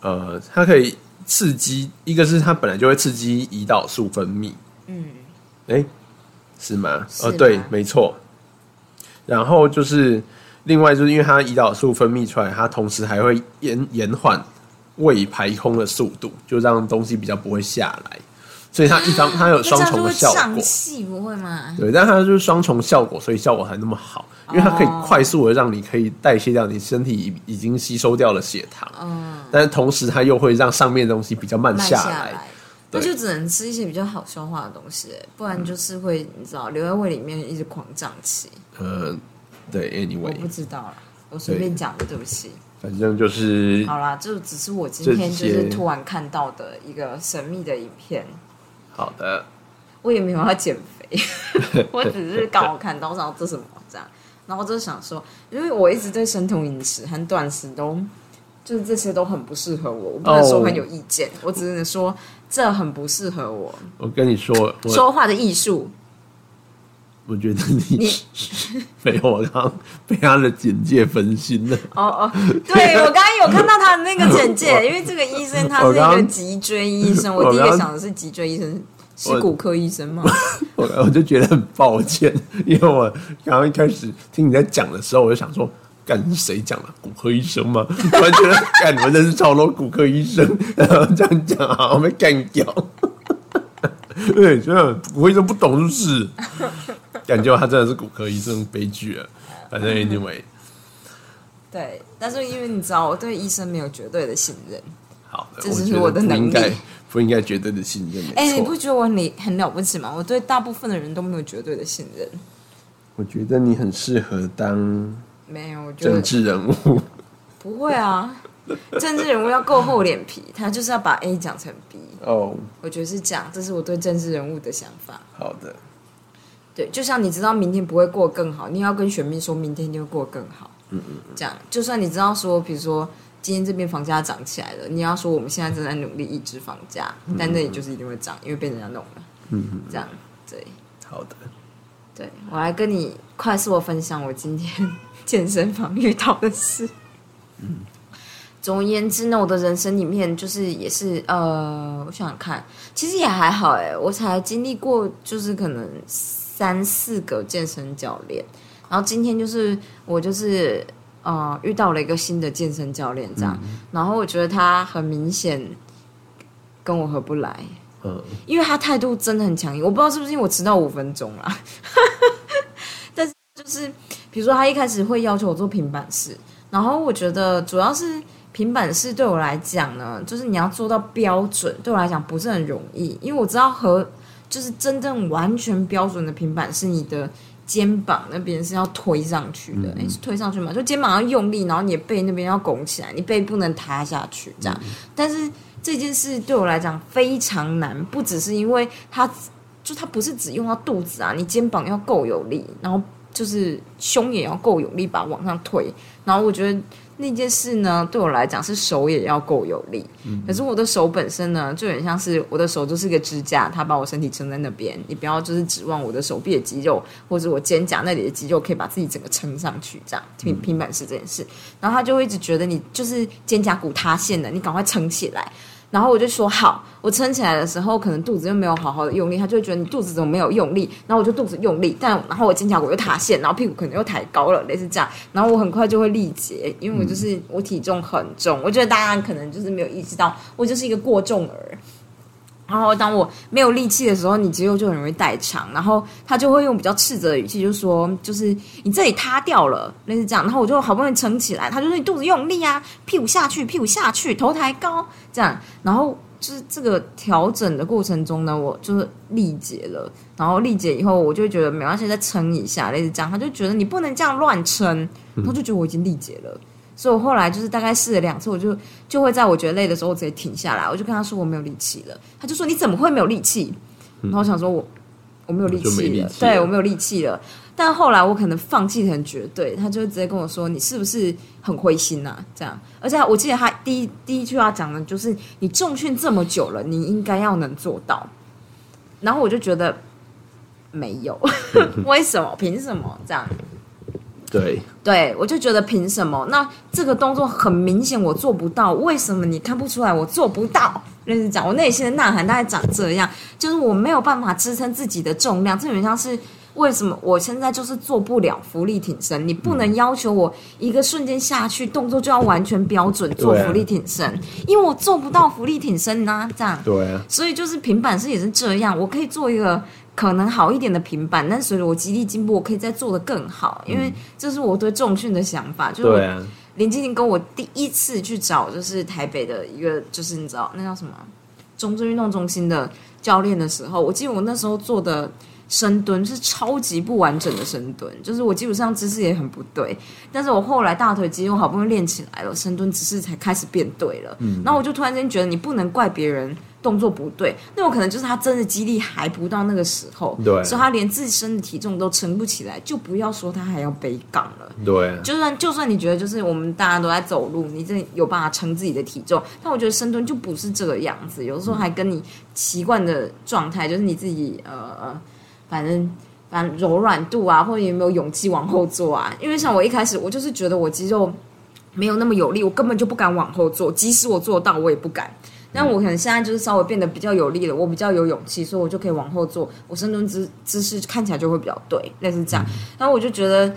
呃，它可以刺激，一个是它本来就会刺激胰岛素分泌，嗯，哎、是吗？哦，是吗对，没错。然后就是另外就是因为它胰岛素分泌出来，它同时还会延延缓胃排空的速度，就让东西比较不会下来。所以它一张它有双重的效果，胀气，不会吗？对，但它就是双重效果，所以效果才那么好，因为它可以哦快速的让你可以代谢掉你身体已已经吸收掉了血糖，嗯，但是同时它又会让上面的东西比较慢慢下来。那对就只能吃一些比较好消化的东西，不然就是会你知道留在胃里面一直狂胀气。呃，对，anyway，我不知道啦，我随便讲的，对不起。反正就是好啦，这只是我今天就是突然看到的一个神秘的影片，好的。我也没有要减肥，我只是刚好看到，想这什么然后我就想说，因为我一直对生酮饮食和断食都，就是这些都很不适合我，我不能说很有意见，我只能说这很不适合我。我跟你说，说话的艺术，我觉得你你没有，我刚刚被他的简介分心了。哦哦，对我刚刚有看到他的那个简介，因为这个医生他是一个脊椎医生，我第一个想的是脊椎医生是骨科医生吗？我 我就觉得很抱歉，因为我刚刚一开始听你在讲的时候，我就想说，干是谁讲的？骨科医生吗？我还觉得，干你们真是超多骨科医生，然后这样讲好像被干掉。对，真的骨科医生不懂就是，感觉他真的是骨科医生，悲剧了。反正 anyway，对，但是因为你知道，我对医生没有绝对的信任。好的，这就是我的能力不应该绝对的信任。哎、你不觉得我你很了不起吗？我对大部分的人都没有绝对的信任。我觉得你很适合当没有，政治人物。不会啊。政治人物要够厚脸皮，他就是要把 A 讲成 B。哦，我觉得是这样，这是我对政治人物的想法。好的，对，就像你知道明天不会过更好，你也要跟选民说明天一定会过更好。嗯嗯，这样，就算你知道说，比如说今天这边房价涨起来了，你要说我们现在正在努力抑制房价，但那里就是一定会涨，因为被人家弄了。嗯嗯，这样，对好的。对，我来跟你快速的分享我今天健身房遇到的事。嗯，总而言之呢，我的人生里面就是也是呃，我想想看，其实也还好哎，我才经历过就是可能三四个健身教练，然后今天就是我就是呃遇到了一个新的健身教练这样，然后我觉得他很明显跟我合不来，嗯，因为他态度真的很强硬，我不知道是不是因为我迟到五分钟啦，但是就是比如说他一开始会要求我做平板式，然后我觉得主要是。平板式对我来讲呢，就是你要做到标准，对我来讲不是很容易，因为我知道和就是真正完全标准的平板是你的肩膀那边是要推上去的，诶，是推上去嘛？就肩膀要用力，然后你的背那边要拱起来，你背不能塌下去这样。但是这件事对我来讲非常难，不只是因为它就它不是只用到肚子啊，你肩膀要够有力，然后就是胸也要够有力，把往上推。然后我觉得。那件事呢，对我来讲是手也要够有力。可是我的手本身呢，就很像是我的手就是个支架，它把我身体撑在那边。你不要就是指望我的手臂的肌肉或者我肩胛那里的肌肉可以把自己整个撑上去，这样平平板式这件事。然后他就会一直觉得你就是肩胛骨塌陷了，你赶快撑起来。然后我就说好，我撑起来的时候，可能肚子又没有好好的用力，他就会觉得你肚子怎么没有用力。然后我就肚子用力，但然后我肩胛骨又塌陷，然后屁股可能又抬高了，类似这样。然后我很快就会力竭，因为我就是我体重很重。我觉得大家可能就是没有意识到，我就是一个过重儿。然后当我没有力气的时候，你肌肉就很容易代偿。然后他就会用比较斥责的语气，就说：“就是你这里塌掉了，类似这样。”然后我就好不容易撑起来，他就说：“你肚子用力啊，屁股下去，屁股下去，头抬高，这样。”然后就是这个调整的过程中呢，我就是力竭了。然后力竭以后，我就觉得没关系，再撑一下，类似这样。他就觉得你不能这样乱撑，他就觉得我已经力竭了。所以我后来就是大概试了两次，我就就会在我觉得累的时候我直接停下来，我就跟他说我没有力气了。他就说你怎么会没有力气？然后我想说我我没有力气了，对我没有力气了。但后来我可能放弃的很绝对，他就直接跟我说你是不是很灰心呐？这样，而且我记得他第一第一句话讲的就是你重训这么久了，你应该要能做到。然后我就觉得没有，为什么？凭什么这样？对，对我就觉得凭什么？那这个动作很明显我做不到，为什么你看不出来我做不到？认真讲，我内心的呐喊大概长这样，就是我没有办法支撑自己的重量。这有点像是为什么我现在就是做不了浮力挺身？你不能要求我一个瞬间下去动作就要完全标准做浮力挺身，因为我做不到浮力挺身呐。这样对啊，所以就是平板式也是这样，我可以做一个。可能好一点的平板，但随着我极力进步，我可以再做的更好。因为这是我对重训的想法。就是林金玲跟我第一次去找，就是台北的一个，就是你知道那叫什么中正运动中心的教练的时候，我记得我那时候做的深蹲是超级不完整的深蹲，就是我基本上姿势也很不对。但是我后来大腿肌肉好不容易练起来了，深蹲姿势才开始变对了。嗯，然后我就突然间觉得，你不能怪别人。动作不对，那有可能就是他真的肌力还不到那个时候，对，所以他连自身的体重都撑不起来，就不要说他还要背杠了。对，就算就算你觉得就是我们大家都在走路，你真的有办法撑自己的体重，但我觉得深蹲就不是这个样子，有时候还跟你习惯的状态，就是你自己呃，反正反正柔软度啊，或者有没有勇气往后做啊？因为像我一开始我就是觉得我肌肉没有那么有力，我根本就不敢往后做，即使我做到，我也不敢。但我可能现在就是稍微变得比较有力了，我比较有勇气，所以我就可以往后坐，我深蹲姿姿势看起来就会比较对，类似这样。然后我就觉得，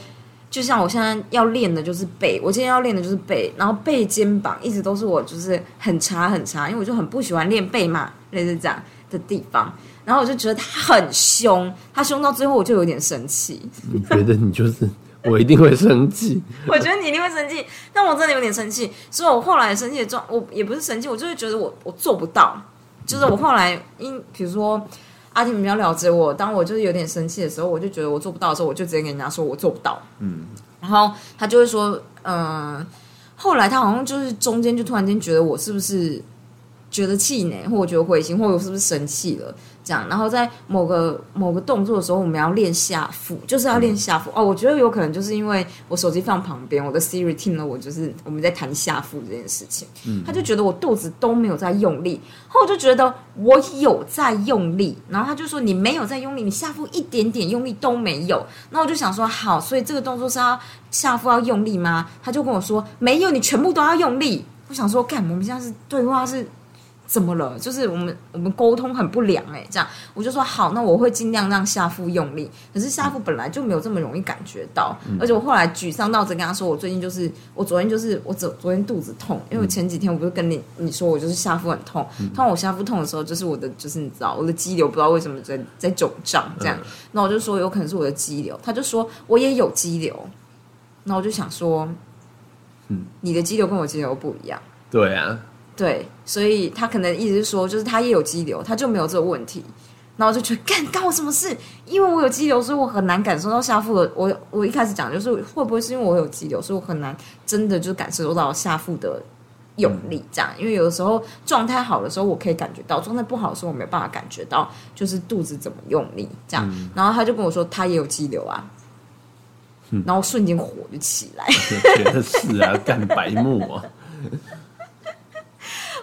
就像我现在要练的就是背，我今天要练的就是背，然后背肩膀一直都是我就是很差很差，因为我就很不喜欢练背嘛，类似这样的地方。然后我就觉得他很凶，他凶到最后我就有点生气。你觉得你就是？我一定会生气，我觉得你一定会生气，但我真的有点生气，所以我后来生气的状，我也不是生气，我就是觉得我我做不到，就是我后来因比如说阿婷比较了解我，当我就是有点生气的时候，我就觉得我做不到的时候，我就直接跟人家说我做不到，嗯，然后他就会说，嗯，后来他好像就是中间就突然间觉得我是不是觉得气馁，或我觉得灰心，或者我是不是生气了。这样，然后在某个某个动作的时候，我们要练下腹，就是要练下腹哦。我觉得有可能就是因为我手机放旁边，我的 Siri 听了我就是我们在谈下腹这件事情，嗯，他就觉得我肚子都没有在用力，后我就觉得我有在用力，然后他就说你没有在用力，你下腹一点点用力都没有。那我就想说好，所以这个动作是要下腹要用力吗？他就跟我说没有，你全部都要用力。我想说，干，我们现在是对话是怎么了？就是我们我们沟通很不良哎、这样。我就说好，那我会尽量让下腹用力。可是下腹本来就没有这么容易感觉到，而且我后来沮丧到只跟他说，我最近就是我昨天就是我昨昨天肚子痛，因为我前几天我不是跟你你说我就是下腹很痛，通常我下腹痛的时候，就是我的就是你知道我的肌瘤不知道为什么在在肿胀这样，那我就说有可能是我的肌瘤，他就说我也有肌瘤，那我就想说，嗯，你的肌瘤跟我肌瘤不一样。对啊，对，所以他可能意思是说，就是他也有肌瘤，他就没有这个问题。然后就觉得，干干我什么事？因为我有肌瘤，所以我很难感受到下腹的。我我一开始讲就是会不会是因为我有肌瘤，所以我很难真的就感受到下腹的用力这样。因为有的时候状态好的时候我可以感觉到，状态不好的时候我没有办法感觉到，就是肚子怎么用力这样。然后他就跟我说，他也有肌瘤啊。然后瞬间火就起来，觉得是啊，干白目啊，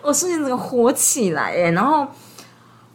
我瞬间整个火起来耶，然后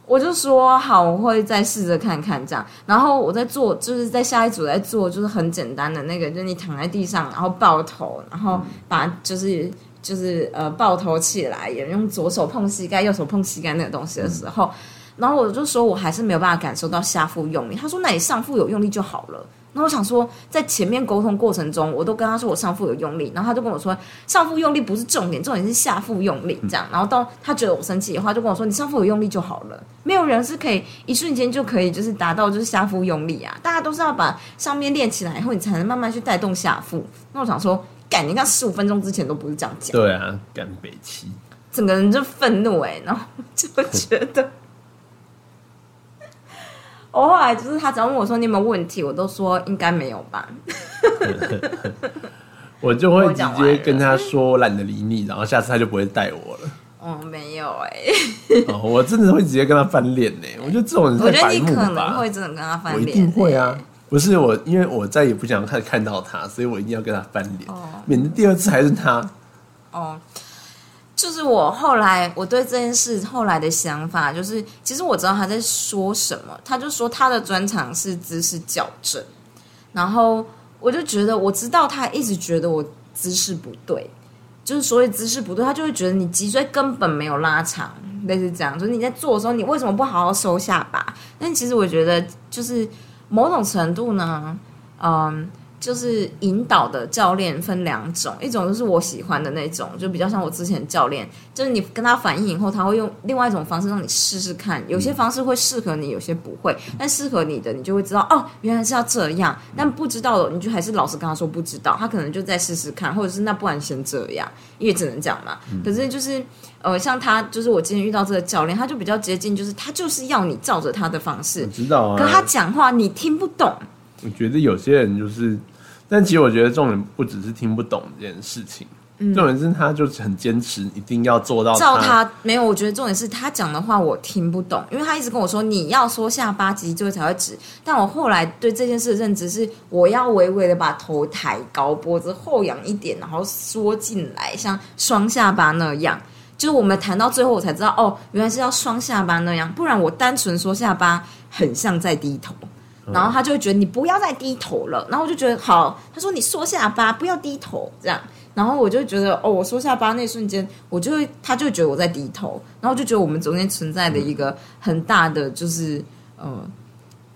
我就说好，我会再试着看看这样。然后我在做，就是在下一组在做，就是很简单的那个，就是你躺在地上，然后抱头，然后把就是就是呃抱头起来，也用左手碰膝盖，右手碰膝盖那个东西的时候，然后我就说我还是没有办法感受到下腹用力。他说那你上腹有用力就好了。那我想说，在前面沟通过程中，我都跟他说我上腹有用力，然后他就跟我说上腹用力不是重点，重点是下腹用力这样。然后到他觉得我生气的话，就跟我说你上腹有用力就好了。没有人是可以一瞬间就可以就是达到就是下腹用力啊，大家都是要把上面练起来以后，你才能慢慢去带动下腹。那我想说，感觉像十五分钟之前都不是这样讲，对啊，干北七，整个人就愤怒哎、然后 就觉得。我后来就是他只要问我说你有没有问题，我都说应该没有吧。我就会直接跟他说我懒得理你，然后下次他就不会带我了。哦，没有哎、哦，我真的会直接跟他翻脸呢。我觉得这种人我觉得你可能吧会。真的跟他翻我一脸、定会啊！不是我，因为我再也不想看看到他，所以我一定要跟他翻脸，哦免得第二次还是他。哦，就是我后来我对这件事后来的想法，就是其实我知道他在说什么，他就说他的专长是姿势矫正，然后我就觉得我知道他一直觉得我姿势不对，就是所谓姿势不对，他就会觉得你脊椎根本没有拉长，类似这样，就是你在做的时候，你为什么不好好收下巴？但其实我觉得就是某种程度呢，嗯。就是引导的教练分两种，一种就是我喜欢的那种，就比较像我之前的教练，就是你跟他反应以后，他会用另外一种方式让你试试看，有些方式会适合你，有些不会，但适合你的你就会知道哦，原来是要这样，但不知道的你就还是老实跟他说不知道，他可能就再试试看，或者是那不然先这样，因为只能讲嘛。可是就是呃，像他就是我今天遇到这个教练，他就比较接近，就是他就是要你照着他的方式我，知道啊，可他讲话你听不懂。我觉得有些人就是，但其实我觉得重点不只是听不懂这件事情，重点是他就是很坚持，一定要做到照他没有，我觉得重点是他讲的话我听不懂，因为他一直跟我说你要说下巴，脊椎才会直。但我后来对这件事的认知是，我要微微的把头抬高，脖子后仰一点，然后缩进来，像双下巴那样。就是我们谈到最后，我才知道哦，原来是要双下巴那样，不然我单纯说下巴很像在低头。然后他就会觉得你不要再低头了，然后我就觉得好，他说你缩下巴，不要低头，这样，然后我就觉得哦，我缩下巴那瞬间，我就会，他就觉得我在低头，然后就觉得我们中间存在的一个很大的就是呃，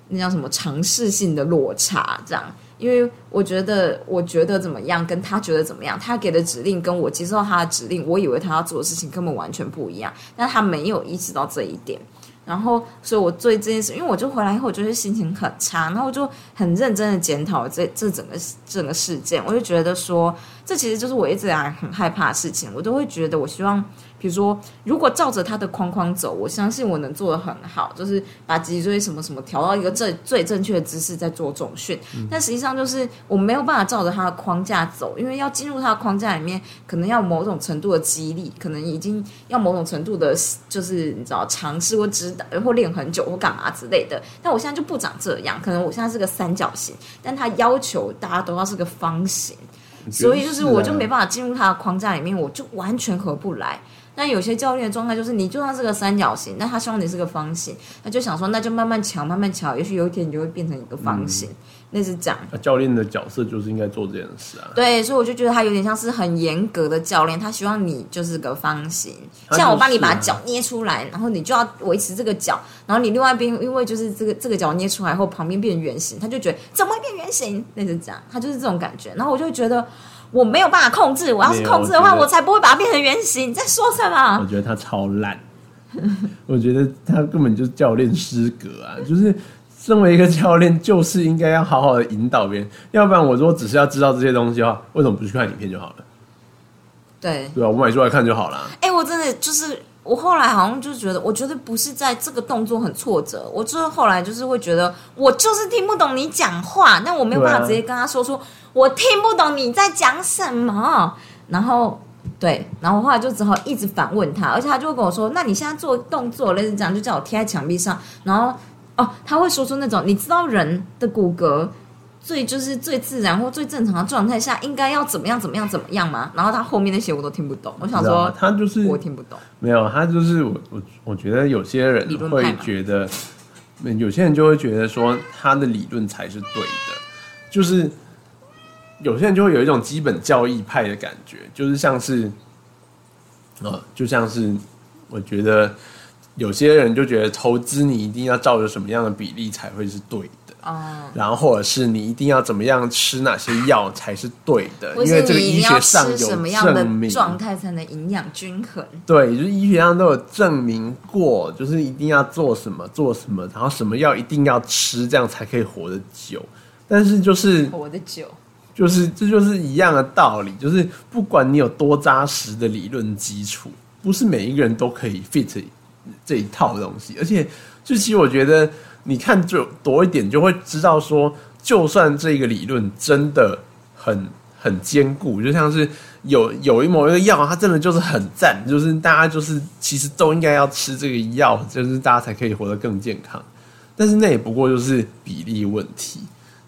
那叫什么尝试性的落差，这样。因为我觉得，我觉得怎么样，跟他觉得怎么样，他给的指令跟我接受他的指令，我以为他要做的事情根本完全不一样，但他没有意识到这一点。然后，所以我对这件事，因为我就回来以后，我就是心情很差，然后我就很认真的检讨这这整个整个事件，我就觉得说，这其实就是我一直以来很害怕的事情，我都会觉得，我希望，比如说，如果照着他的框框走，我相信我能做的很好，就是把脊椎什么什么调到一个最最正确的姿势在做重训，但实际上就是我没有办法照着他的框架走，因为要进入他的框架里面，可能要某种程度的激励，可能已经要某种程度的，就是你知道尝试或指导或练很久或干嘛之类的。但我现在就不长这样，可能我现在是个三角形，但他要求大家都要是个方形，所以就是我就没办法进入他的框架里面，我就完全合不来。但有些教练的状态就是，你就算是个三角形，但他希望你是个方形，他就想说，那就慢慢瞧，慢慢瞧，也许有一天你就会变成一个方形，类似这样。那教练的角色就是应该做这件事啊。对，所以我就觉得他有点像是很严格的教练，他希望你就是个方形，像我帮你把脚捏出来，然后你就要维持这个脚，然后你另外一边因为就是这个这个脚捏出来后旁边变圆形，他就觉得怎么会变圆形？那是这样，他就是这种感觉，然后我就觉得。我没有办法控制，我要是控制的话，我我才不会把它变成圆形。你在说什么 我么？觉得他超烂，我觉得他根本就是教练失格啊！就是身为一个教练，就是应该要好好的引导别人，要不然我如果只是要知道这些东西的话，为什么不去看影片就好了？对，对啊、我买出来看就好了。哎、我真的就是，我后来好像就觉得，我觉得不是在这个动作很挫折，我就是后来就是会觉得，我就是听不懂你讲话，但我没有办法直接跟他说出、我听不懂你在讲什么，然后。对，然后我后来就只好一直反问他，而且他就会跟我说：“那你现在做动作类似这样，就叫我贴在墙壁上。”然后哦，他会说出那种你知道人的骨骼最就是最自然或最正常的状态下应该要怎么样怎么样怎么样吗？然后他后面那些我都听不懂，我想说他就是我听不懂。没有，他就是我我我觉得有些人会觉得，有些人就会觉得说他的理论才是对的，就是有些人就会有一种基本教义派的感觉，就是像是，呃，就像是我觉得有些人就觉得投资你一定要照着什么样的比例才会是对的。哦，然后或者是你一定要怎么样吃哪些药才是对的，因为这个医学上有什么样证明的。状态才能营养均衡？对，就是医学上都有证明过，就是一定要做什么做什么，然后什么药一定要吃，这样才可以活得久。但是就是活得久，就是这就是一样的道理，就是不管你有多扎实的理论基础，不是每一个人都可以 fit 这一套东西。而且，就其实我觉得你看就多一点，就会知道说，就算这个理论真的很很坚固，就像是有有一某一个药，它真的就是很赞，就是大家就是其实都应该要吃这个药，就是大家才可以活得更健康。但是那也不过就是比例问题。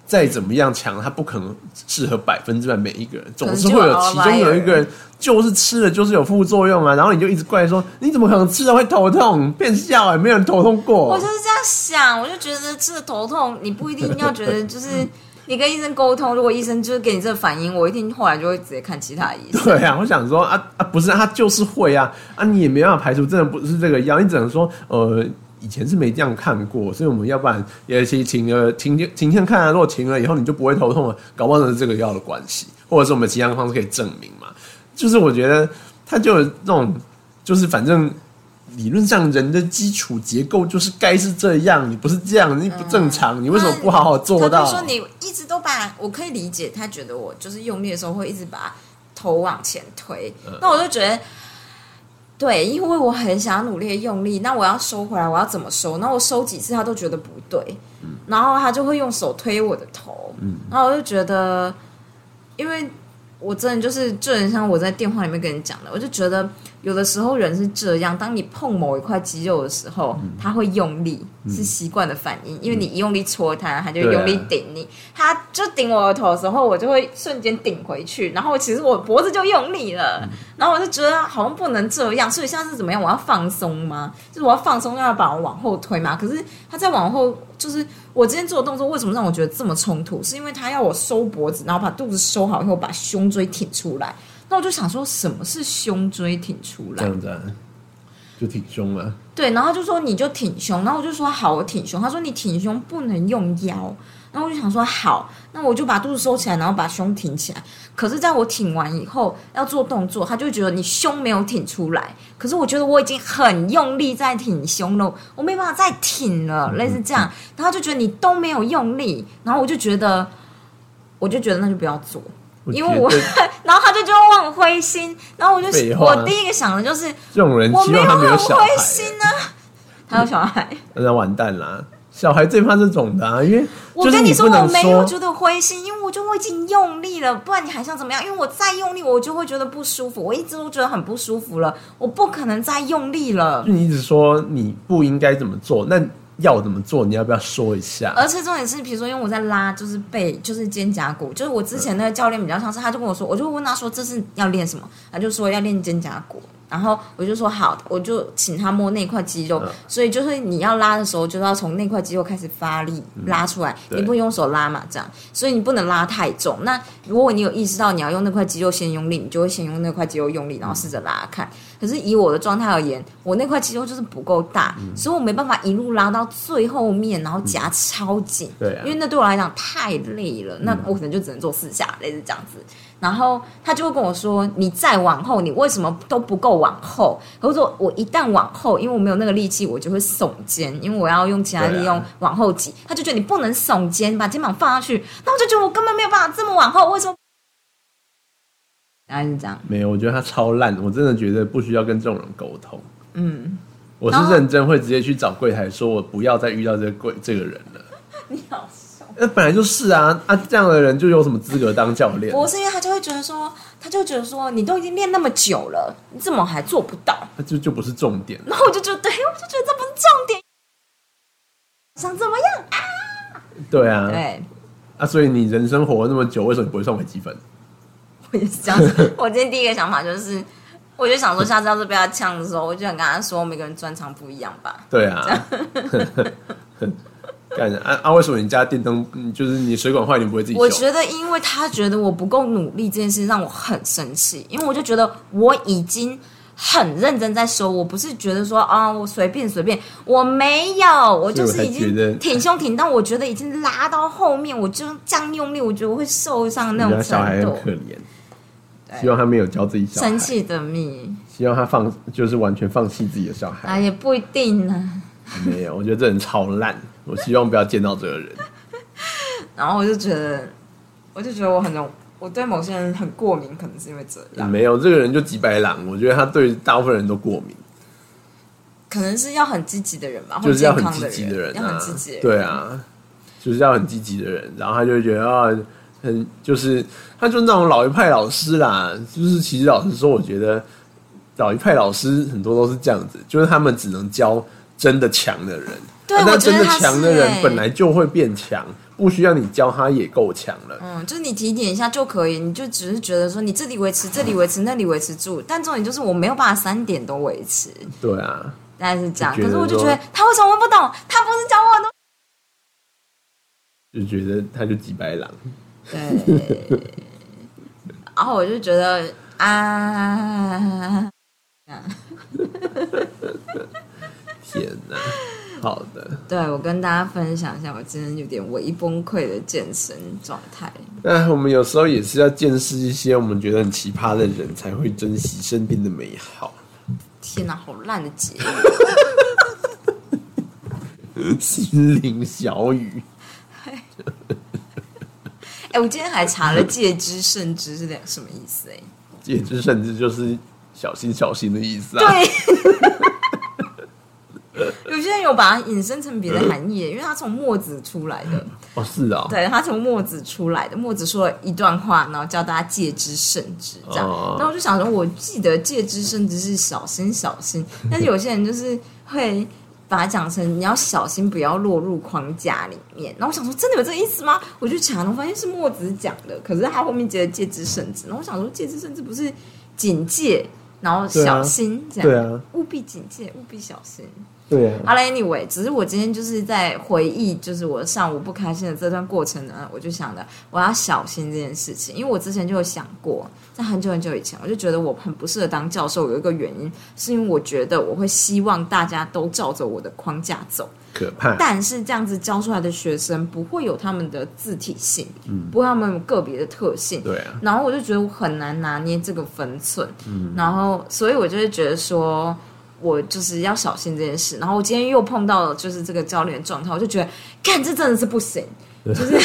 再怎么样强，它不可能适合百分之百每一个人，总是会有其中有一个人就是吃了就是有副作用啊，然后你就一直怪说你怎么可能吃了会头痛？变笑哎、没有人头痛我过就。是这样想，我就觉得吃了头痛，你不一定要觉得就是 你跟医生沟通，如果医生就是给你这个反应，我一定后来就会直接看其他医生。对啊，我想说啊啊，不是他就是会啊啊，你也没办法排除真的不是这个药，你只能说呃。以前是没这样看过，所以我们要不然也请停了停停停看啊。如果停了以后你就不会头痛了，搞不好是这个药的关系，或者是我们其他方式可以证明嘛。就是我觉得他就有那种，就是反正理论上人的基础结构就是该是这样，你不是这样，你不正常，你为什么不好好做到？他就说你一直都把我可以理解，他觉得我就是用力的时候会一直把头往前推，嗯那我就觉得。对，因为我很想努力的用力，那我要收回来，我要怎么收？那我收几次他都觉得不对，然后他就会用手推我的头，然后我就觉得，因为我真的就是就很像我在电话里面跟你讲的，我就觉得有的时候人是这样，当你碰某一块肌肉的时候，他会用力，是习惯的反应，因为你一用力戳他，他就用力顶你，他就顶我的头的时候，我就会瞬间顶回去，然后其实我脖子就用力了，然后我就觉得好像不能这样，所以现在是怎么样？我要放松吗？就是我要放松，要把我往后推嘛。可是他在往后，就是我今天做的动作为什么让我觉得这么冲突？是因为他要我收脖子，然后把肚子收好以后，把胸椎挺出来。那我就想说，什么是胸椎挺出来？这样子啊，就挺胸嘛。对，然后他就说你就挺胸，然后我就说好，我挺胸。他说你挺胸不能用腰，然后我就想说好，那我就把肚子收起来，然后把胸挺起来。可是，在我挺完以后要做动作，他就觉得你胸没有挺出来。可是我觉得我已经很用力在挺胸了，我没办法再挺了，类似这样。然后他就觉得你都没有用力，然后我就觉得，我就觉得那就不要做。因为我，然后他就觉得我很灰心，然后我就我第一个想的就是这种人我没希望他没很灰心啊，还有小孩。那完蛋啦！小孩最怕这种的啊，因为我跟，你说我没有觉得灰心，因为我觉得我已经用力了，不然你还想怎么样？因为我再用力，我就会觉得不舒服。我一直都觉得很不舒服了，我不可能再用力了就。你一直说你不应该怎么做，那要怎么做？你要不要说一下？而且重点是，比如说，因为我在拉，就是背，就是肩胛骨，就是我之前那个教练比较像是，他就跟我说，我就问他说这是要练什么，他就说要练肩胛骨，然后我就说好，我就请他摸那块肌肉，嗯。所以就是你要拉的时候，就是要从那块肌肉开始发力拉出来，对。你不能用手拉嘛，这样，所以你不能拉太重。那如果你有意识到你要用那块肌肉先用力，你就会先用那块肌肉用力，然后试着拉看。可是以我的状态而言，我那块肌肉就是不够大，嗯。所以我没办法一路拉到最后面，然后夹超紧。对啊。因为那对我来讲太累了，那我可能就只能做四下，类似这样子。然后他就会跟我说：“你再往后，你为什么都不够往后？”我说：“我一旦往后，因为我没有那个力气，我就会耸肩，因为我要用其他力用往后挤。他就觉得你不能耸肩，把肩膀放下去。那我就觉得我根本没有办法这么往后，为什么？大概是这样。没有，我觉得他超烂，我真的觉得不需要跟这种人沟通。嗯，我是认真会直接去找柜台说，我不要再遇到这个柜这个人了。你好笑。那本来就是啊啊，这样的人就有什么资格当教练？不是因为他就会觉得说，他就觉得说，你都已经练那么久了，你怎么还做不到？那就就不是重点。然后我就觉得，对，我就觉得这不是重点。想怎么样啊？对啊，对，啊，所以你人生活了那么久，为什么你不会送微积分？我也是这样子。我今天第一个想法就是，我就想说，下次要是被他呛的时候，我就想跟他说，每个人专长不一样吧。对啊，干啊啊！为什么你家电灯嗯就是你水管坏，你不会自己修？我觉得，因为他觉得我不够努力这件事让我很生气，因为我就觉得我已经很认真在修，我不是觉得说啊，我随便随便，我没有，我就是已所以我才觉得经挺胸挺，到我觉得已经拉到后面，我就这样用力，我觉得我会受伤那种小孩程度。很可怜，希望他没有教自己小孩，生气的蜜希望他放就是完全放弃自己的小孩。啊，也不一定呢、没有，我觉得这人超烂，我希望不要见到这个人。然后我就觉得，我就觉得我很容，我对某些人很过敏，可能是因为这样，没有，这个人就几百狼，我觉得他对大部分人都过敏，可能是要很积极的人吧，就是要或很积极的人、啊，要很积极的人。对啊，就是要很积极的人，然后他就会觉得啊，很就是他就那种老一派老师啦，就是其实老实说，我觉得老一派老师很多都是这样子，就是他们只能教真的强的人，对啊但真的强的人本来就会变强，不需要你教他也够强了。嗯，就是你提点一下就可以，你就只是觉得说你这里维持，这里维持，那里维持住，但重点就是我没有办法三点都维持，对啊，大概是这样。可是我就觉得他为什么会不懂？他不是教我的。就觉得他就几白狼。对，然后我就觉得啊，天哪！好的，对我跟大家分享一下，我今天有点微崩溃的健身状态。那我们有时候也是要见识一些我们觉得很奇葩的人，才会珍惜身边的美好。天哪，好烂的结语！心灵小雨，哎、我今天还查了“戒之慎之”是两什么意思、哎，戒之甚之就是小心小心的意思啊。对。有些人有把它引申成别的含义，因为它从墨子出来的，哦，是哦，对他从墨子出来的。墨子说了一段话，然后教大家戒之慎之，这样。哦然后我就想说，我记得戒之慎之是小心小心，但是有些人就是会把它讲成你要小心，不要落入框架里面。然后我想说，真的有这个意思吗？我就查了，我发现是墨子讲的，可是他后面接的戒之慎之。然后我想说，戒之慎之不是警戒，然后小心、这样，对啊，务必警戒，务必小心。对啊，好了，anyway，只是我今天就是在回忆，就是我上午不开心的这段过程呢，我就想着我要小心这件事情，因为我之前就有想过，在很久很久以前，我就觉得我很不适合当教授，有一个原因是因为我觉得我会希望大家都照着我的框架走，可怕。但是这样子教出来的学生不会有他们的字体性，嗯不会他们有个别的特性，对啊，然后我就觉得我很难拿捏这个分寸，嗯。然后所以我就会觉得说，我就是要小心这件事。然后我今天又碰到了就是这个教练的状态，我就觉得，看这真的是不行，就是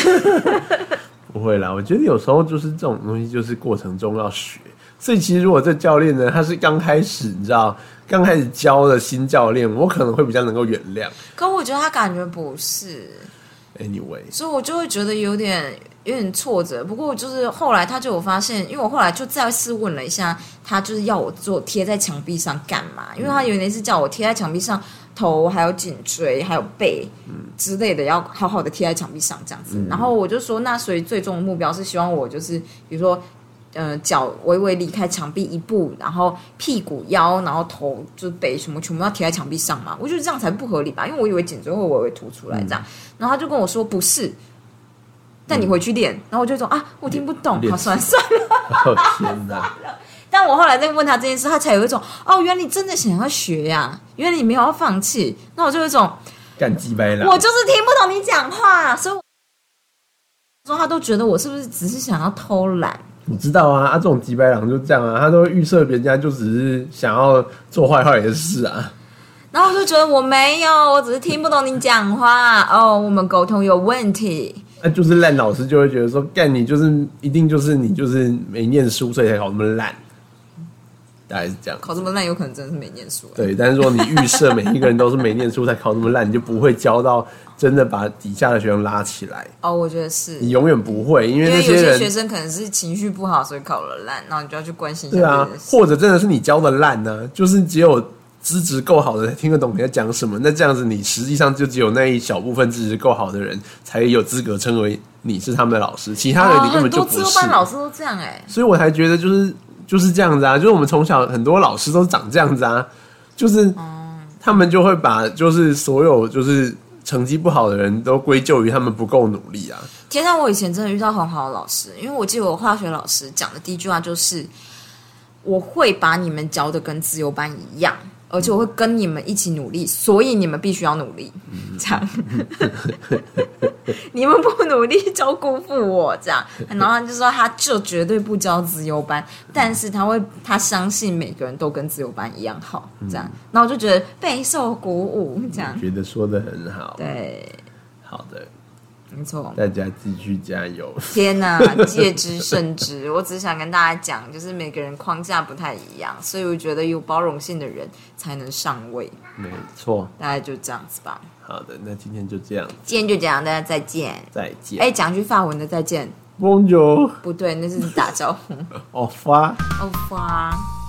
不会啦，我觉得有时候就是这种东西，就是过程中要学。所以其实如果这教练呢，他是刚开始，你知道，刚开始教的新教练，我可能会比较能够原谅。可我觉得他感觉不是，Anyway，所以我就会觉得有点有点挫折。不过就是后来他就有发现，因为我后来就再次问了一下，他就是要我做贴在墙壁上干嘛？因为他有一次叫我贴在墙壁上，头还有颈椎还有背之类的，要好好的贴在墙壁上这样子。然后我就说，那所以最终的目标是希望我就是比如说。呃脚微微离开墙壁一步，然后屁股、腰，然后头就是背什么全部要贴在墙壁上嘛？我觉得这样才不合理吧，因为我以为颈椎会微微凸出来这样，然后他就跟我说不是。但你回去练，然后我就说啊，我听不懂，练好算了算了。哦天哪！但我后来再问他这件事，他才有一种哦，原来你真的想要学呀、原来你没有要放弃。那我就有一种，干鸡掰了！我就是听不懂你讲话，所以我说他都觉得我是不是只是想要偷懒？你知道啊，啊，这种鸡白狼就这样啊，他都会预设别人家就只是想要做坏坏的事啊。然后我就觉得我没有，我只是听不懂你讲话。哦，我们沟通有问题。那、就是烂老师就会觉得说，干你就是一定就是你就是没念书，所以才考那么烂，大概是这样。考这么烂，有可能真的是没念书。对，但是说你预设每一个人都是没念书才考这么烂，你就不会教到真的把底下的学生拉起来，哦，我觉得是。你永远不会，因为有那些学生可能是情绪不好，所以考了烂，然后你就要去关心一下对啊。或者真的是你教的烂呢，就是只有资质够好的才听得懂你在讲什么。那这样子，你实际上就只有那一小部分资质够好的人才有资格称为你是他们的老师，其他人你根本就不是。哦很多班老师都这样哎、所以我才觉得就是就是这样子啊，就是我们从小很多老师都长这样子啊，就是他们就会把就是所有就是成绩不好的人都归咎于他们不够努力啊。天哪，我以前真的遇到很好的老师，因为我记得我化学老师讲的第一句话就是，我会把你们教的跟自由班一样，而且我会跟你们一起努力，所以你们必须要努力，这样。你们不努力就辜负我，这样。然后他就说，他就绝对不教自由班，但是他会，他相信每个人都跟自由班一样好，这样。然后我就觉得备受鼓舞，这样。觉得说的很好，对，好的，没错。大家继续加油。天哪，戒之甚之。我只是想跟大家讲，就是每个人框架不太一样，所以我觉得有包容性的人才能上位。没错，大概就这样子吧。好的，那今天就这样，今天就这样，大家再见。再见。哎，讲句法文的再见，Bonjour，不对，那是打招呼。au revoir。哦，花。